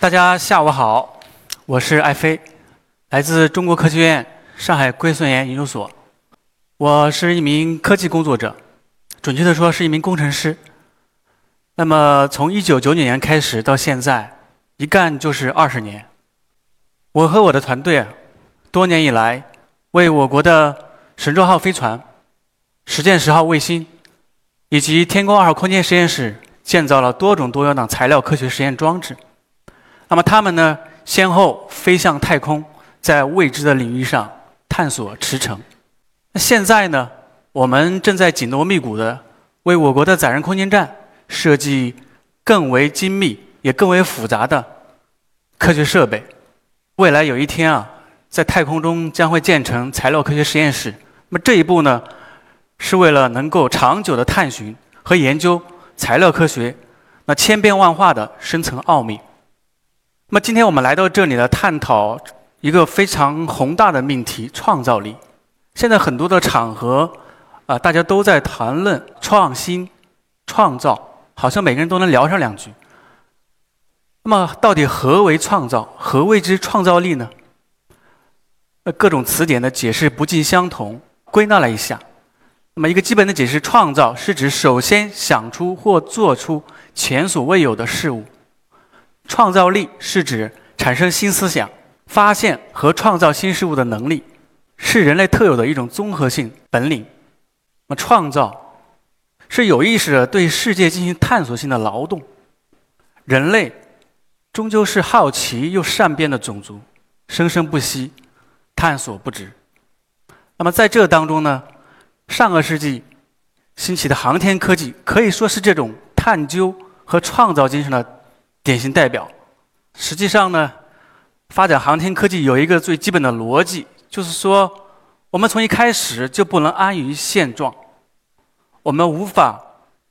大家下午好，我是艾飞，来自中国科学院上海硅酸盐研究所。我是一名科技工作者，准确的说是一名工程师。那么从一九九九年开始到现在，一干就是二十年。我和我的团队啊多年以来为我国的神舟号飞船、实践十号卫星以及天宫二号空间实验室建造了多种多样的材料科学实验装置。那么他们呢，先后飞向太空，在未知的领域上探索驰骋。那现在呢，我们正在紧锣密鼓的为我国的载人空间站设计更为精密也更为复杂的科学设备。未来有一天啊，在太空中将会建成材料科学实验室。那么这一步呢，是为了能够长久的探寻和研究材料科学那千变万化的深层奥秘。那么今天我们来到这里呢，探讨一个非常宏大的命题——创造力。现在很多的场合啊，大家都在谈论创新、创造，好像每个人都能聊上两句。那么，到底何为创造？何谓之创造力呢？呃，各种词典的解释不尽相同。归纳了一下，那么一个基本的解释：创造是指首先想出或做出前所未有的事物。创造力是指产生新思想、发现和创造新事物的能力，是人类特有的一种综合性本领。那么，创造是有意识的对世界进行探索性的劳动。人类终究是好奇又善变的种族，生生不息，探索不止。那么，在这当中呢，上个世纪兴起的航天科技可以说是这种探究和创造精神的。典型代表，实际上呢，发展航天科技有一个最基本的逻辑，就是说，我们从一开始就不能安于现状，我们无法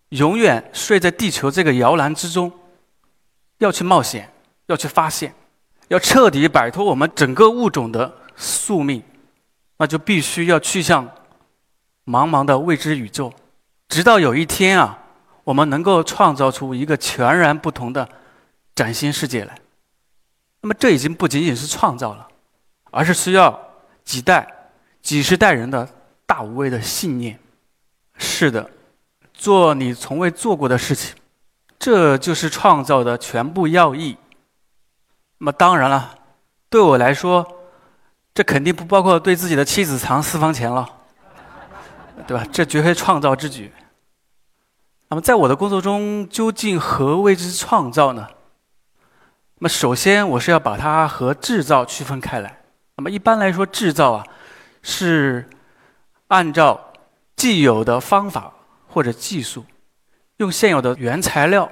永远睡在地球这个摇篮之中，要去冒险，要去发现，要彻底摆脱我们整个物种的宿命，那就必须要去向茫茫的未知宇宙，直到有一天啊，我们能够创造出一个全然不同的。崭新世界来，那么这已经不仅仅是创造了，而是需要几代、几十代人的大无畏的信念。是的，做你从未做过的事情，这就是创造的全部要义。那么当然了，对我来说，这肯定不包括对自己的妻子藏私房钱了，对吧？这绝非创造之举。那么在我的工作中，究竟何谓之创造呢？那么，首先我是要把它和制造区分开来。那么，一般来说，制造啊，是按照既有的方法或者技术，用现有的原材料、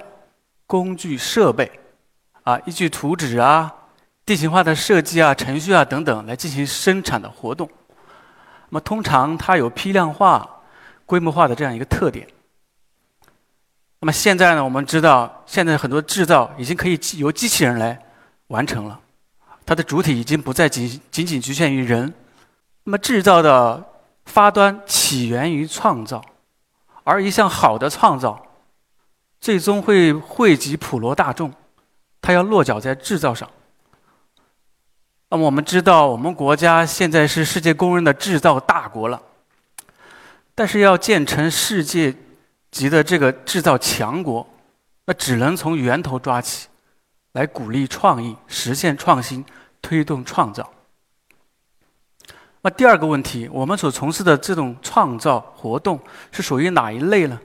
工具、设备，啊，依据图纸啊、地形化的设计啊、程序啊等等来进行生产的活动。那么，通常它有批量化、规模化的这样一个特点。那么现在呢？我们知道，现在很多制造已经可以由机器人来完成了，它的主体已经不再仅仅仅局限于人。那么制造的发端起源于创造，而一项好的创造，最终会惠及普罗大众，它要落脚在制造上。那么我们知道，我们国家现在是世界公认的制造大国了，但是要建成世界。级的这个制造强国，那只能从源头抓起，来鼓励创意，实现创新，推动创造。那第二个问题，我们所从事的这种创造活动是属于哪一类呢？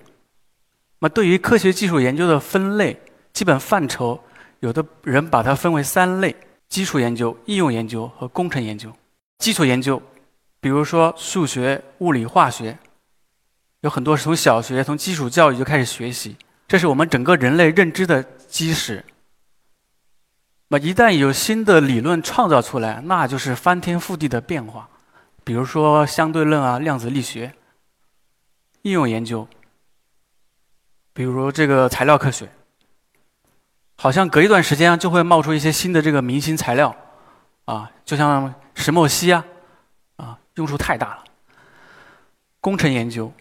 那对于科学技术研究的分类，基本范畴，有的人把它分为三类：基础研究、应用研究和工程研究。基础研究，比如说数学、物理、化学。有很多是从小学、从基础教育就开始学习，这是我们整个人类认知的基石。那一旦有新的理论创造出来，那就是翻天覆地的变化。比如说相对论啊、量子力学。应用研究，比如这个材料科学，好像隔一段时间就会冒出一些新的这个明星材料，啊，就像石墨烯啊，啊，用处太大了。工程研究。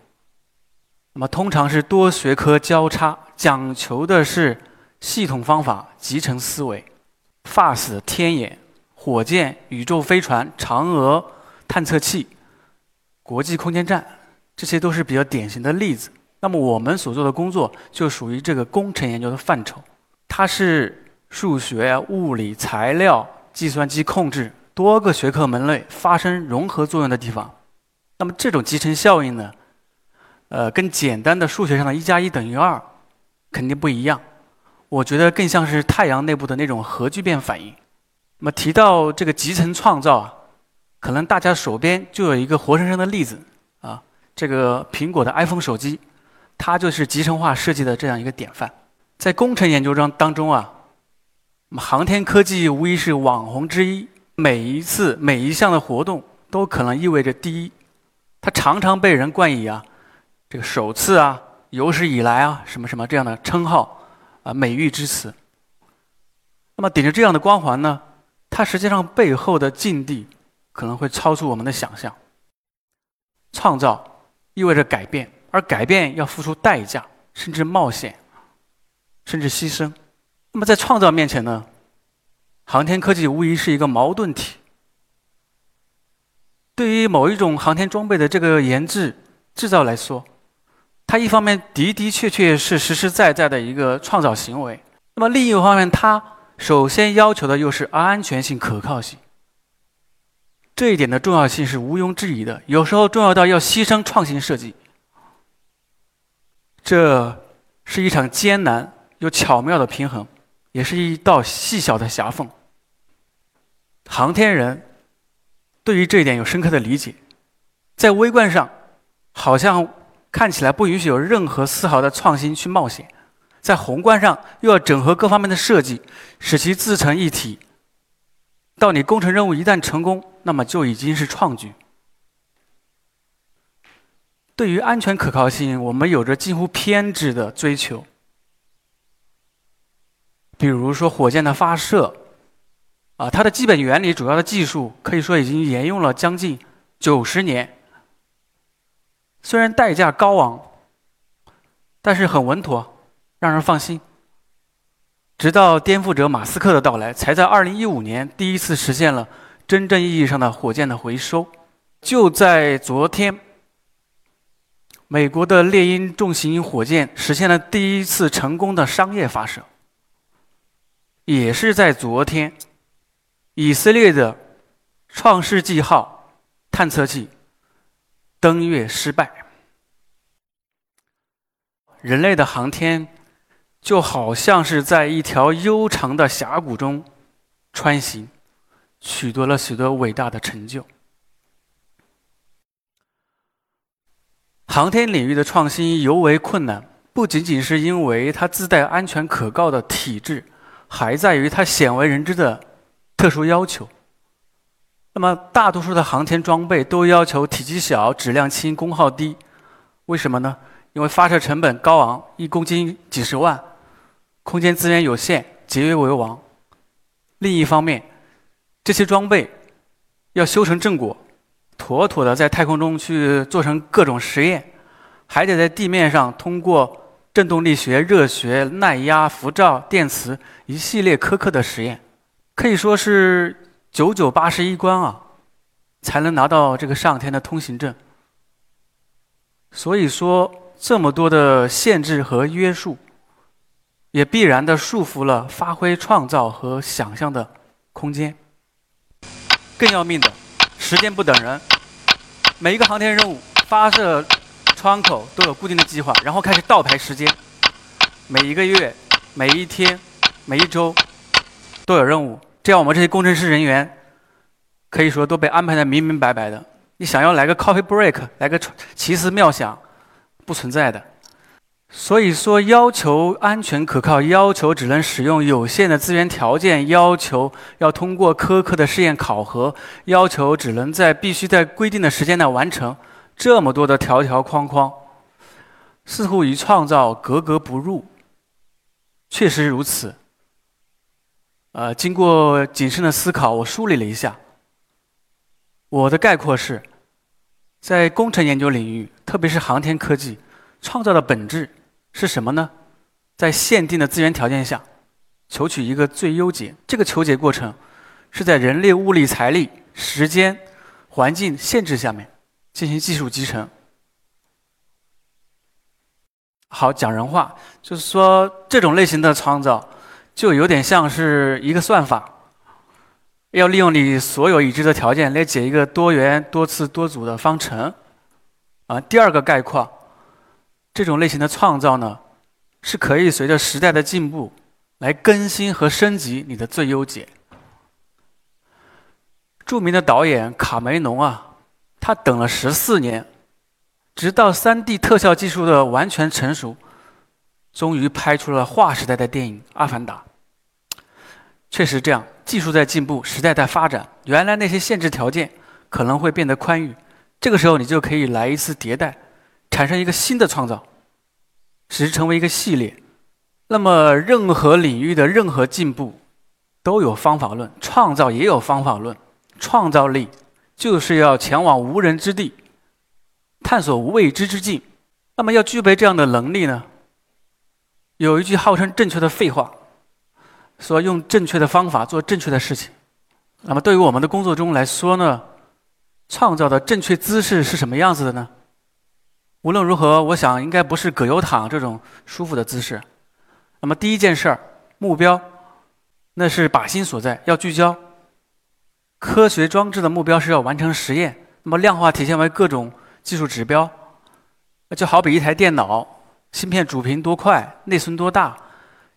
那么通常是多学科交叉，讲求的是系统方法、集成思维。FAST 天眼、火箭、宇宙飞船、嫦娥探测器、国际空间站，这些都是比较典型的例子。那么我们所做的工作就属于这个工程研究的范畴，它是数学、物理、材料、计算机控制多个学科门类发生融合作用的地方。那么这种集成效应呢，呃，跟简单的数学上的一加一等于二肯定不一样。我觉得更像是太阳内部的那种核聚变反应。那么提到这个集成创造啊，可能大家手边就有一个活生生的例子啊，这个苹果的 iPhone 手机，它就是集成化设计的这样一个典范。在工程研究中当中啊，航天科技无疑是网红之一，每一次每一项的活动都可能意味着第一，它常常被人冠以啊这个首次啊有史以来啊什么什么这样的称号。啊，美誉之词。那么顶着这样的光环呢，它实际上背后的境地可能会超出我们的想象。创造意味着改变，而改变要付出代价，甚至冒险，甚至牺牲。那么在创造面前呢，航天科技无疑是一个矛盾体。对于某一种航天装备的这个研制制造来说，它一方面的的确确是实实在在的一个创造行为，那么另一方面，它首先要求的又是安全性、可靠性。这一点的重要性是毋庸置疑的，有时候重要到要牺牲创新设计。这是一场艰难又巧妙的平衡，也是一道细小的狭缝。航天人对于这一点有深刻的理解，在微观上，好像。看起来不允许有任何丝毫的创新去冒险，在宏观上又要整合各方面的设计，使其自成一体。到你工程任务一旦成功，那么就已经是创举。对于安全可靠性，我们有着近乎偏执的追求。比如说火箭的发射，啊，它的基本原理、主要的技术，可以说已经沿用了将近九十年。虽然代价高昂，但是很稳妥，让人放心。直到颠覆者马斯克的到来，才在2015年第一次实现了真正意义上的火箭的回收。就在昨天，美国的猎鹰重型火箭实现了第一次成功的商业发射。也是在昨天，以色列的创世纪号探测器。登月失败，人类的航天就好像是在一条悠长的峡谷中穿行，取得了许多伟大的成就。航天领域的创新尤为困难，不仅仅是因为它自带安全可靠的体制，还在于它鲜为人知的特殊要求。那么，大多数的航天装备都要求体积小、质量轻、功耗低，为什么呢？因为发射成本高昂，一公斤几十万，空间资源有限，节约为王。另一方面，这些装备要修成正果，妥妥的在太空中去做成各种实验，还得在地面上通过振动力学、热学、耐压、辐照、电磁一系列苛刻的实验，可以说是。九九八十一关啊，才能拿到这个上天的通行证。所以说，这么多的限制和约束，也必然的束缚了发挥创造和想象的空间。更要命的，时间不等人，每一个航天任务发射窗口都有固定的计划，然后开始倒排时间，每一个月、每一天、每一周都有任务。这样，我们这些工程师人员可以说都被安排的明明白白的。你想要来个 coffee break，来个奇思妙想，不存在的。所以说，要求安全可靠，要求只能使用有限的资源条件，要求要通过苛刻的试验考核，要求只能在必须在规定的时间内完成，这么多的条条框框，似乎与创造格格不入。确实如此。呃，经过谨慎的思考，我梳理了一下。我的概括是，在工程研究领域，特别是航天科技，创造的本质是什么呢？在限定的资源条件下，求取一个最优解。这个求解过程是在人力、物力、财力、时间、环境限制下面进行技术集成。好，讲人话，就是说这种类型的创造，就有点像是一个算法，要利用你所有已知的条件来解一个多元、多次、多组的方程。啊，第二个概括。这种类型的创造呢，是可以随着时代的进步来更新和升级你的最优解。著名的导演卡梅隆啊，他等了十四年，直到 3D 特效技术的完全成熟，终于拍出了划时代的电影《阿凡达》。确实这样，技术在进步，时代在发展，原来那些限制条件可能会变得宽裕，这个时候你就可以来一次迭代。产生一个新的创造，使之成为一个系列。那么，任何领域的任何进步都有方法论，创造也有方法论。创造力就是要前往无人之地，探索未知之境。那么，要具备这样的能力呢？有一句号称正确的废话，说用正确的方法做正确的事情。那么，对于我们的工作中来说呢，创造的正确姿势是什么样子的呢？无论如何，我想应该不是葛优躺这种舒服的姿势。那么第一件事儿，目标，那是靶心所在，要聚焦。科学装置的目标是要完成实验，那么量化体现为各种技术指标。就好比一台电脑，芯片主频多快，内存多大，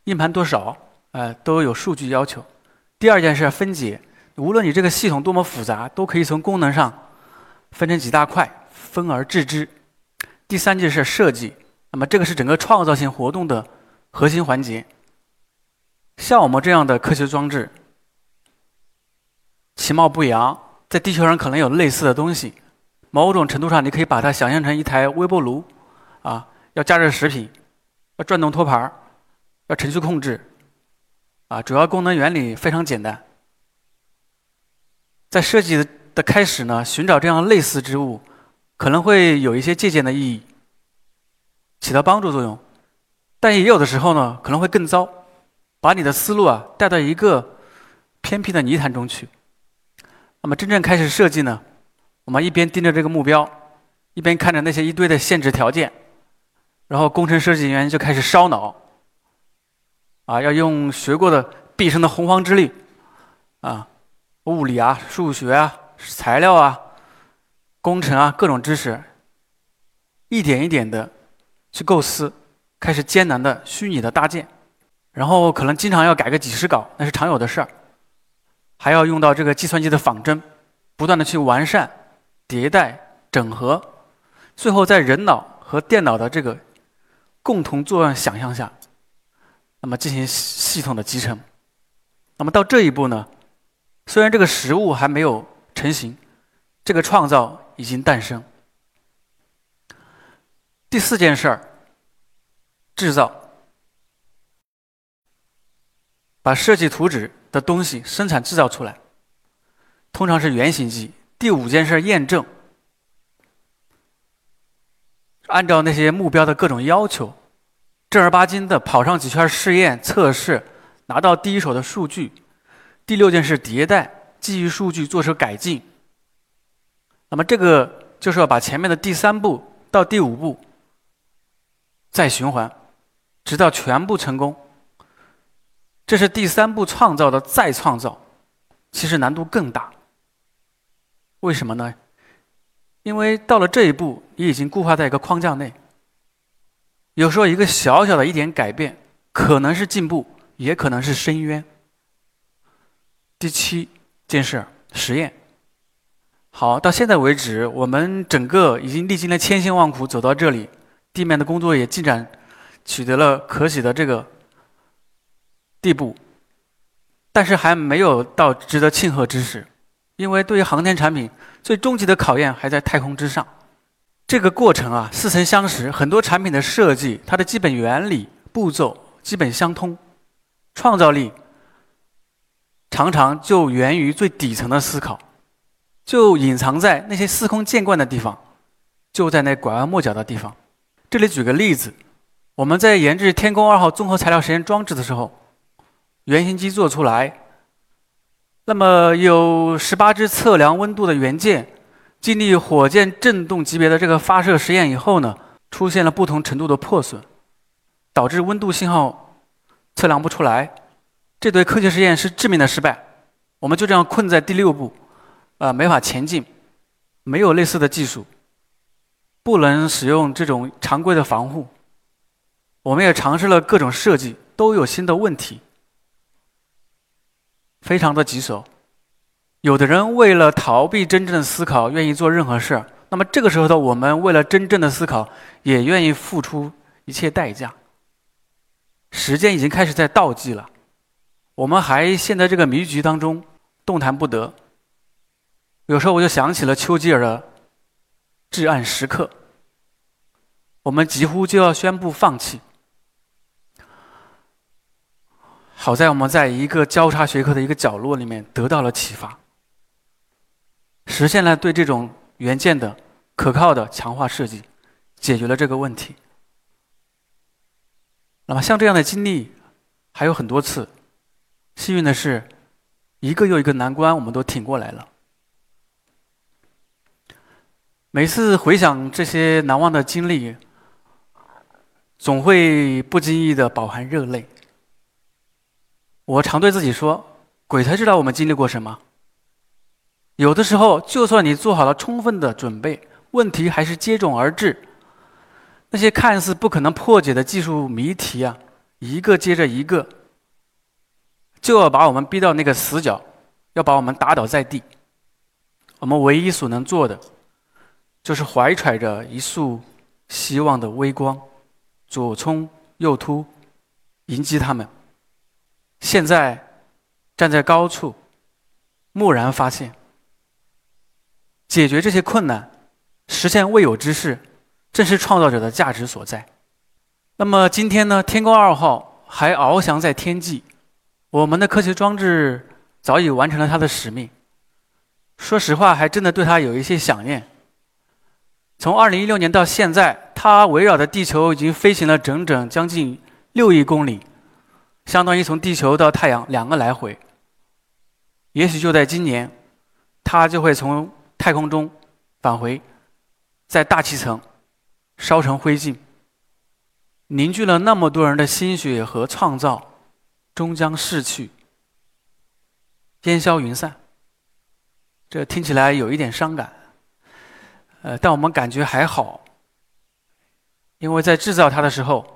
硬盘多少，呃，都有数据要求。第二件事，分解，无论你这个系统多么复杂，都可以从功能上分成几大块，分而治之。第三件事设计，那么这个是整个创造性活动的核心环节。像我们这样的科学装置，其貌不扬，在地球上可能有类似的东西。某种程度上，你可以把它想象成一台微波炉，啊，要加热食品，要转动托盘，要程序控制，啊，主要功能原理非常简单。在设计的开始呢，寻找这样类似之物。可能会有一些借鉴的意义，起到帮助作用，但也有的时候呢，可能会更糟，把你的思路啊带到一个偏僻的泥潭中去。那么真正开始设计呢，我们一边盯着这个目标，一边看着那些一堆的限制条件，然后工程设计人员就开始烧脑，啊，要用学过的毕生的洪荒之力，啊，物理啊、数学啊、材料啊。工程啊，各种知识，一点一点的去构思，开始艰难的虚拟的搭建，然后可能经常要改个几十稿，那是常有的事儿。还要用到这个计算机的仿真，不断的去完善、迭代、整合，最后在人脑和电脑的这个共同作用想象下，那么进行系统的集成。那么到这一步呢，虽然这个实物还没有成型，这个创造。已经诞生。第四件事儿，制造，把设计图纸的东西生产制造出来，通常是原型机。第五件事，验证，按照那些目标的各种要求，正儿八经的跑上几圈试验测试，拿到第一手的数据。第六件事，迭代，基于数据做出改进。那么这个就是要把前面的第三步到第五步再循环，直到全部成功。这是第三步创造的再创造，其实难度更大。为什么呢？因为到了这一步，你已经固化在一个框架内。有时候一个小小的一点改变，可能是进步，也可能是深渊。第七件事，实验。好，到现在为止，我们整个已经历经了千辛万苦走到这里，地面的工作也进展，取得了可喜的这个地步，但是还没有到值得庆贺之时，因为对于航天产品最终极的考验还在太空之上。这个过程啊，似曾相识，很多产品的设计，它的基本原理、步骤基本相通，创造力常常就源于最底层的思考。就隐藏在那些司空见惯的地方，就在那拐弯抹角的地方。这里举个例子，我们在研制天宫二号综合材料实验装置的时候，原型机做出来，那么有十八只测量温度的元件，经历火箭振动级别的这个发射实验以后呢，出现了不同程度的破损，导致温度信号测量不出来。这对科学实验是致命的失败，我们就这样困在第六步，啊，没法前进，没有类似的技术，不能使用这种常规的防护。我们也尝试了各种设计，都有新的问题，非常的棘手。有的人为了逃避真正的思考，愿意做任何事儿。那么这个时候的我们，为了真正的思考，也愿意付出一切代价。时间已经开始在倒计了。我们还陷在这个迷局当中，动弹不得。有时候我就想起了丘吉尔的至暗时刻，我们几乎就要宣布放弃。好在我们在一个交叉学科的一个角落里面得到了启发，实现了对这种元件的可靠的强化设计，解决了这个问题。那么像这样的经历还有很多次。幸运的是，一个又一个难关，我们都挺过来了。每次回想这些难忘的经历，总会不经意的饱含热泪。我常对自己说：“鬼才知道我们经历过什么。”有的时候，就算你做好了充分的准备，问题还是接踵而至。那些看似不可能破解的技术谜题啊，一个接着一个。就要把我们逼到那个死角，要把我们打倒在地。我们唯一所能做的，就是怀揣着一束希望的微光，左冲右突，迎击他们。现在站在高处，蓦然发现，解决这些困难，实现未有之事，正是创造者的价值所在。那么今天呢？天宫二号还翱翔在天际。我们的科学装置早已完成了它的使命。说实话，还真的对它有一些想念。从2016年到现在，它围绕着地球已经飞行了整整将近六亿公里，相当于从地球到太阳两个来回。也许就在今年，它就会从太空中返回，在大气层烧成灰烬。凝聚了那么多人的心血和创造。终将逝去，烟消云散。这听起来有一点伤感，呃，但我们感觉还好，因为在制造它的时候，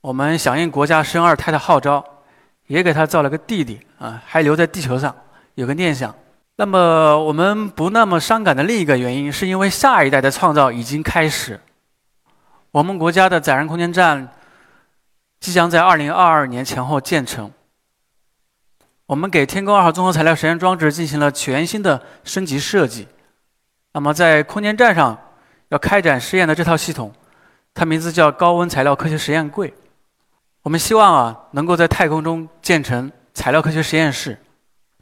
我们响应国家生二胎的号召，也给他造了个弟弟啊，还留在地球上，有个念想。那么我们不那么伤感的另一个原因，是因为下一代的创造已经开始，我们国家的载人空间站。即将在二零二二年前后建成。我们给天宫二号综合材料实验装置进行了全新的升级设计。那么，在空间站上要开展实验的这套系统，它名字叫高温材料科学实验柜。我们希望啊，能够在太空中建成材料科学实验室，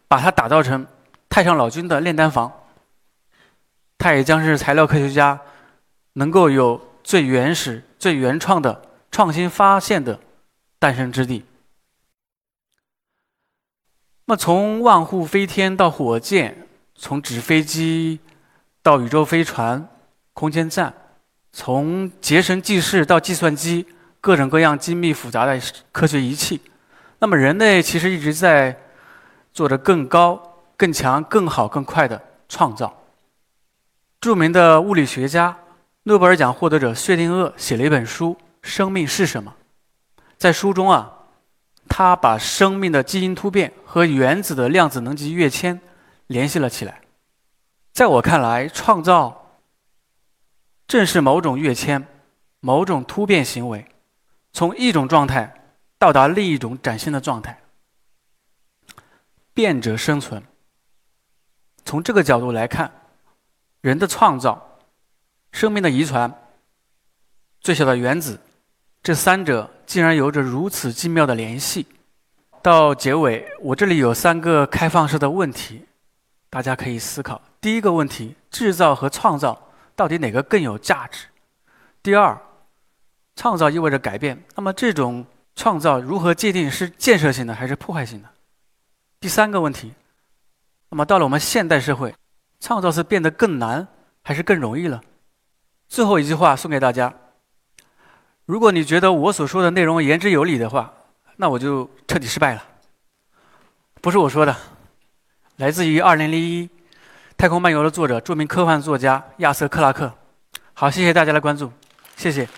把它打造成太上老君的炼丹房。它也将是材料科学家能够有最原始、最原创的创新发现的。诞生之地。那，从万户飞天到火箭，从纸飞机到宇宙飞船、空间站，从结绳记事到计算机，各种各样精密复杂的科学仪器。那么，人类其实一直在做着更高、更强、更好、更快的创造。著名的物理学家、诺贝尔奖获得者薛定谔写了一本书《生命是什么》。在书中啊，他把生命的基因突变和原子的量子能级跃迁联系了起来。在我看来，创造正是某种跃迁、某种突变行为，从一种状态到达另一种崭新的状态。变者生存。从这个角度来看，人的创造、生命的遗传、最小的原子，这三者。竟然有着如此精妙的联系。到结尾，我这里有三个开放式的问题，大家可以思考。第一个问题：制造和创造到底哪个更有价值？第二，创造意味着改变，那么这种创造如何界定是建设性的还是破坏性的？第三个问题，那么到了我们现代社会，创造是变得更难还是更容易了？最后一句话送给大家：如果你觉得我所说的内容言之有理的话，那我就彻底失败了。不是我说的，来自于二零零一《太空漫游》的作者、著名科幻作家亚瑟·克拉克。好，谢谢大家的关注，谢谢。